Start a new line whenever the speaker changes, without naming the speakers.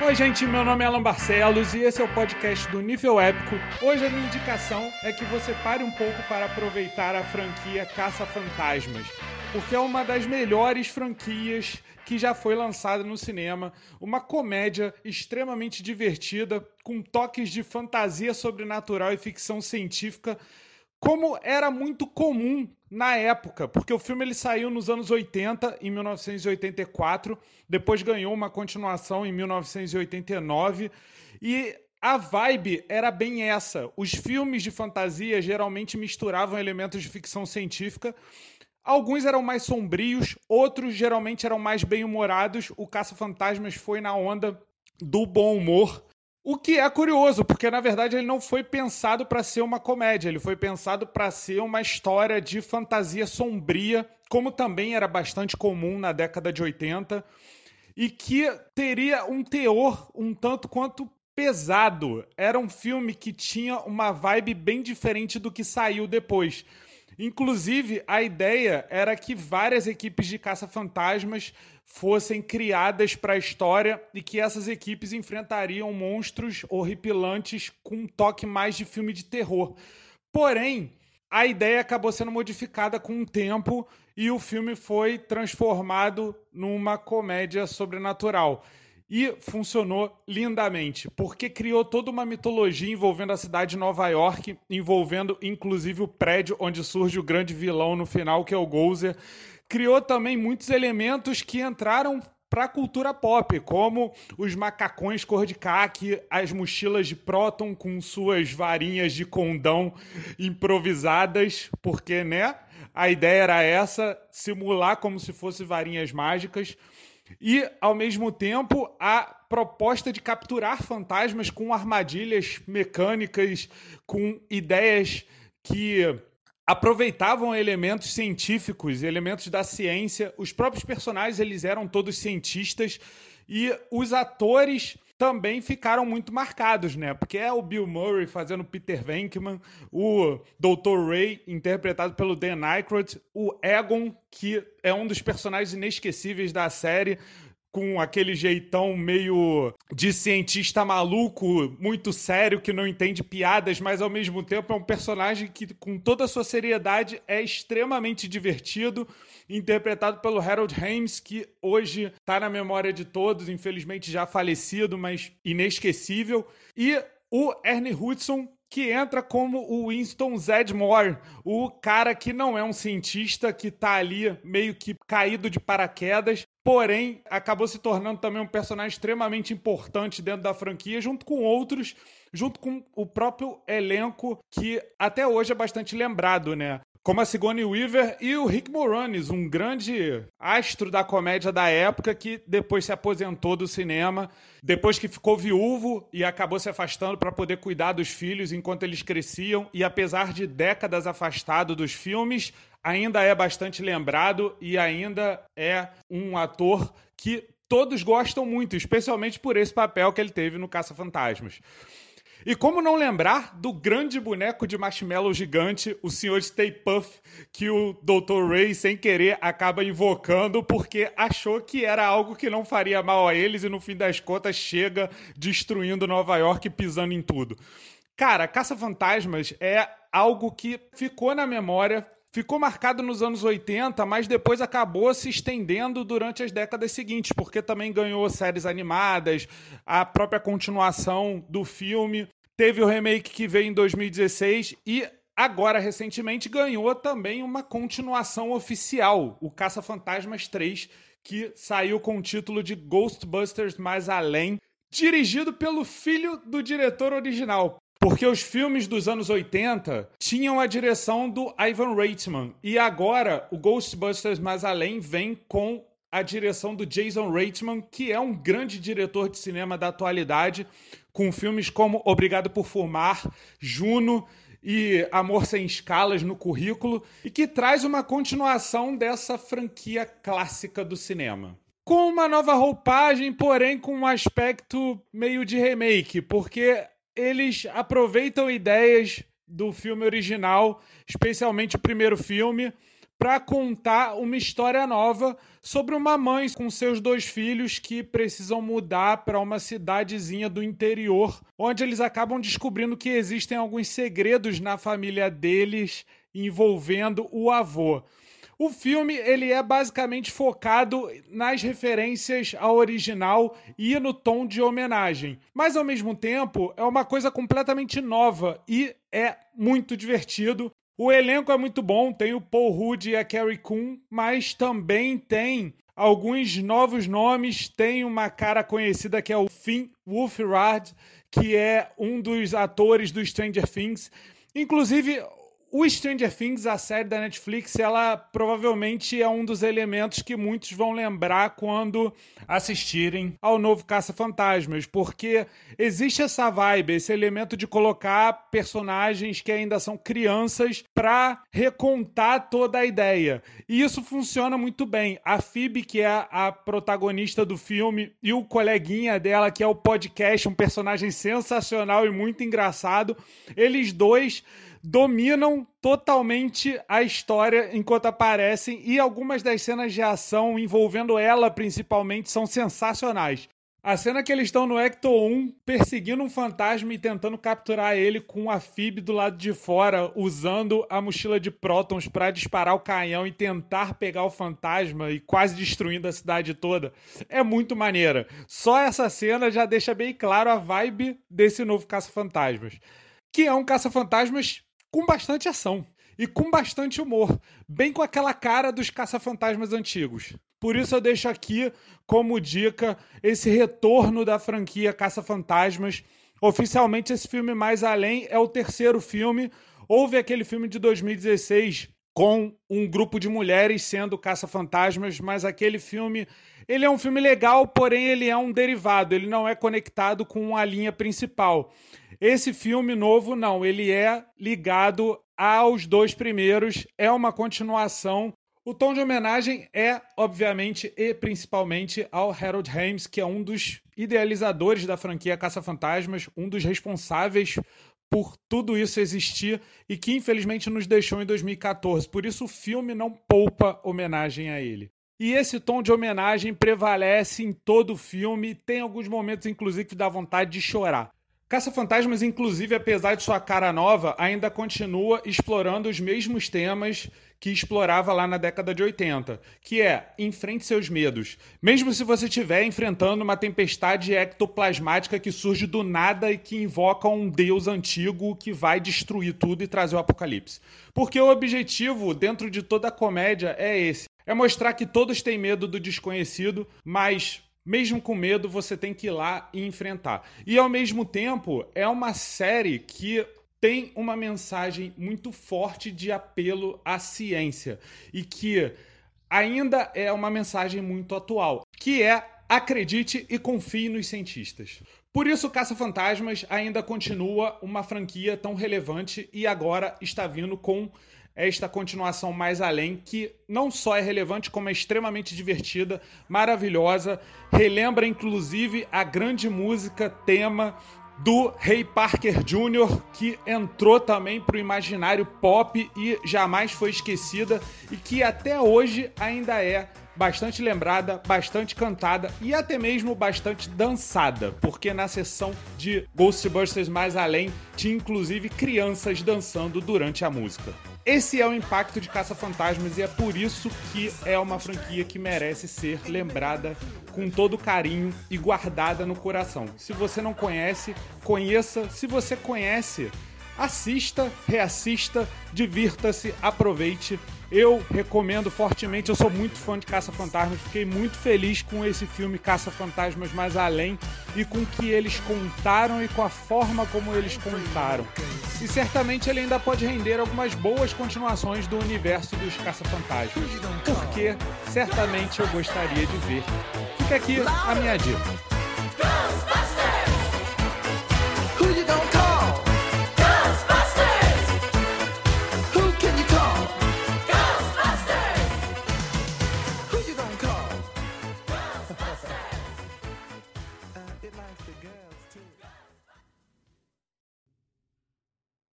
Oi, gente, meu nome é Alan Barcelos e esse é o podcast do Nível Épico. Hoje a minha indicação é que você pare um pouco para aproveitar a franquia Caça Fantasmas, porque é uma das melhores franquias que já foi lançada no cinema. Uma comédia extremamente divertida, com toques de fantasia sobrenatural e ficção científica como era muito comum na época, porque o filme ele saiu nos anos 80, em 1984, depois ganhou uma continuação em 1989 e a vibe era bem essa. Os filmes de fantasia geralmente misturavam elementos de ficção científica. Alguns eram mais sombrios, outros geralmente eram mais bem-humorados. O Caça-Fantasmas foi na onda do bom humor. O que é curioso, porque na verdade ele não foi pensado para ser uma comédia, ele foi pensado para ser uma história de fantasia sombria, como também era bastante comum na década de 80, e que teria um teor um tanto quanto pesado. Era um filme que tinha uma vibe bem diferente do que saiu depois. Inclusive, a ideia era que várias equipes de caça-fantasmas fossem criadas para a história e que essas equipes enfrentariam monstros horripilantes com um toque mais de filme de terror. Porém, a ideia acabou sendo modificada com o tempo e o filme foi transformado numa comédia sobrenatural e funcionou lindamente, porque criou toda uma mitologia envolvendo a cidade de Nova York, envolvendo inclusive o prédio onde surge o grande vilão no final, que é o Gozer. Criou também muitos elementos que entraram para a cultura pop, como os macacões cor de caque, as mochilas de próton com suas varinhas de condão improvisadas, porque, né? A ideia era essa, simular como se fossem varinhas mágicas e, ao mesmo tempo, a proposta de capturar fantasmas com armadilhas mecânicas, com ideias que aproveitavam elementos científicos, elementos da ciência. Os próprios personagens eles eram todos cientistas e os atores também ficaram muito marcados, né? Porque é o Bill Murray fazendo Peter Venkman, o Dr. Ray interpretado pelo Dan Aykroyd, o Egon, que é um dos personagens inesquecíveis da série, com aquele jeitão meio de cientista maluco, muito sério, que não entende piadas, mas ao mesmo tempo é um personagem que, com toda a sua seriedade, é extremamente divertido, interpretado pelo Harold Hames, que hoje está na memória de todos, infelizmente já falecido, mas inesquecível. E o Ernie Hudson, que entra como o Winston Zedmore, o cara que não é um cientista, que está ali meio que caído de paraquedas, porém acabou se tornando também um personagem extremamente importante dentro da franquia, junto com outros, junto com o próprio elenco que até hoje é bastante lembrado, né? Como a Sigourney Weaver e o Rick Moranis, um grande astro da comédia da época que depois se aposentou do cinema, depois que ficou viúvo e acabou se afastando para poder cuidar dos filhos enquanto eles cresciam e apesar de décadas afastado dos filmes, ainda é bastante lembrado e ainda é um ator que todos gostam muito, especialmente por esse papel que ele teve no Caça Fantasmas. E como não lembrar do grande boneco de marshmallow gigante, o Sr. Stay Puff, que o Dr. Ray, sem querer, acaba invocando porque achou que era algo que não faria mal a eles e no fim das contas chega destruindo Nova York e pisando em tudo. Cara, Caça-Fantasmas é algo que ficou na memória, ficou marcado nos anos 80, mas depois acabou se estendendo durante as décadas seguintes, porque também ganhou séries animadas, a própria continuação do filme. Teve o remake que veio em 2016 e agora recentemente ganhou também uma continuação oficial, o Caça-Fantasmas 3, que saiu com o título de Ghostbusters Mais Além, dirigido pelo filho do diretor original. Porque os filmes dos anos 80 tinham a direção do Ivan Reitman e agora o Ghostbusters Mais Além vem com a direção do Jason Reitman, que é um grande diretor de cinema da atualidade, com filmes como Obrigado por Fumar, Juno e Amor Sem Escalas no currículo, e que traz uma continuação dessa franquia clássica do cinema. Com uma nova roupagem, porém com um aspecto meio de remake, porque eles aproveitam ideias do filme original, especialmente o primeiro filme, para contar uma história nova sobre uma mãe com seus dois filhos que precisam mudar para uma cidadezinha do interior, onde eles acabam descobrindo que existem alguns segredos na família deles envolvendo o avô. O filme ele é basicamente focado nas referências ao original e no tom de homenagem, mas ao mesmo tempo é uma coisa completamente nova e é muito divertido. O elenco é muito bom, tem o Paul Rudd e a Carrie Coon, mas também tem alguns novos nomes. Tem uma cara conhecida que é o Finn Wolfhard, que é um dos atores do Stranger Things. Inclusive, o Stranger Things, a série da Netflix, ela provavelmente é um dos elementos que muitos vão lembrar quando assistirem ao novo Caça-Fantasmas, porque existe essa vibe, esse elemento de colocar personagens que ainda são crianças para recontar toda a ideia. E isso funciona muito bem. A Phoebe, que é a protagonista do filme, e o coleguinha dela, que é o podcast, um personagem sensacional e muito engraçado, eles dois dominam totalmente a história enquanto aparecem e algumas das cenas de ação envolvendo ela principalmente são sensacionais. A cena que eles estão no Ecto 1 perseguindo um fantasma e tentando capturar ele com a Fib do lado de fora, usando a mochila de prótons para disparar o canhão e tentar pegar o fantasma e quase destruindo a cidade toda, é muito maneira. Só essa cena já deixa bem claro a vibe desse novo Caça-Fantasmas. Que é um caça-fantasmas com bastante ação e com bastante humor, bem com aquela cara dos caça-fantasmas antigos. Por isso eu deixo aqui como dica esse retorno da franquia Caça-Fantasmas. Oficialmente esse filme Mais Além é o terceiro filme. Houve aquele filme de 2016 com um grupo de mulheres sendo caça-fantasmas, mas aquele filme, ele é um filme legal, porém ele é um derivado, ele não é conectado com a linha principal. Esse filme novo, não, ele é ligado aos dois primeiros, é uma continuação. O tom de homenagem é, obviamente, e principalmente ao Harold Ramis, que é um dos idealizadores da franquia Caça-Fantasmas, um dos responsáveis por tudo isso existir e que infelizmente nos deixou em 2014. Por isso o filme não poupa homenagem a ele. E esse tom de homenagem prevalece em todo o filme, tem alguns momentos inclusive que dá vontade de chorar. Caça-Fantasmas, inclusive, apesar de sua cara nova, ainda continua explorando os mesmos temas que explorava lá na década de 80, que é enfrente seus medos. Mesmo se você estiver enfrentando uma tempestade ectoplasmática que surge do nada e que invoca um deus antigo que vai destruir tudo e trazer o apocalipse. Porque o objetivo dentro de toda a comédia é esse: é mostrar que todos têm medo do desconhecido, mas mesmo com medo, você tem que ir lá e enfrentar. E ao mesmo tempo, é uma série que tem uma mensagem muito forte de apelo à ciência e que ainda é uma mensagem muito atual, que é acredite e confie nos cientistas. Por isso, Caça-Fantasmas ainda continua uma franquia tão relevante e agora está vindo com esta continuação mais além, que não só é relevante, como é extremamente divertida, maravilhosa. Relembra, inclusive, a grande música tema do Ray Parker Jr., que entrou também para o imaginário pop e jamais foi esquecida, e que até hoje ainda é bastante lembrada, bastante cantada e até mesmo bastante dançada, porque na sessão de Ghostbusters Mais Além tinha inclusive crianças dançando durante a música. Esse é o impacto de Caça-Fantasmas e é por isso que é uma franquia que merece ser lembrada com todo carinho e guardada no coração. Se você não conhece, conheça. Se você conhece, assista, reassista, divirta-se, aproveite eu recomendo fortemente, eu sou muito fã de Caça Fantasmas, fiquei muito feliz com esse filme Caça Fantasmas Mais Além e com o que eles contaram e com a forma como eles contaram. E certamente ele ainda pode render algumas boas continuações do universo dos Caça Fantasmas, porque certamente eu gostaria de ver. Fica aqui a minha dica.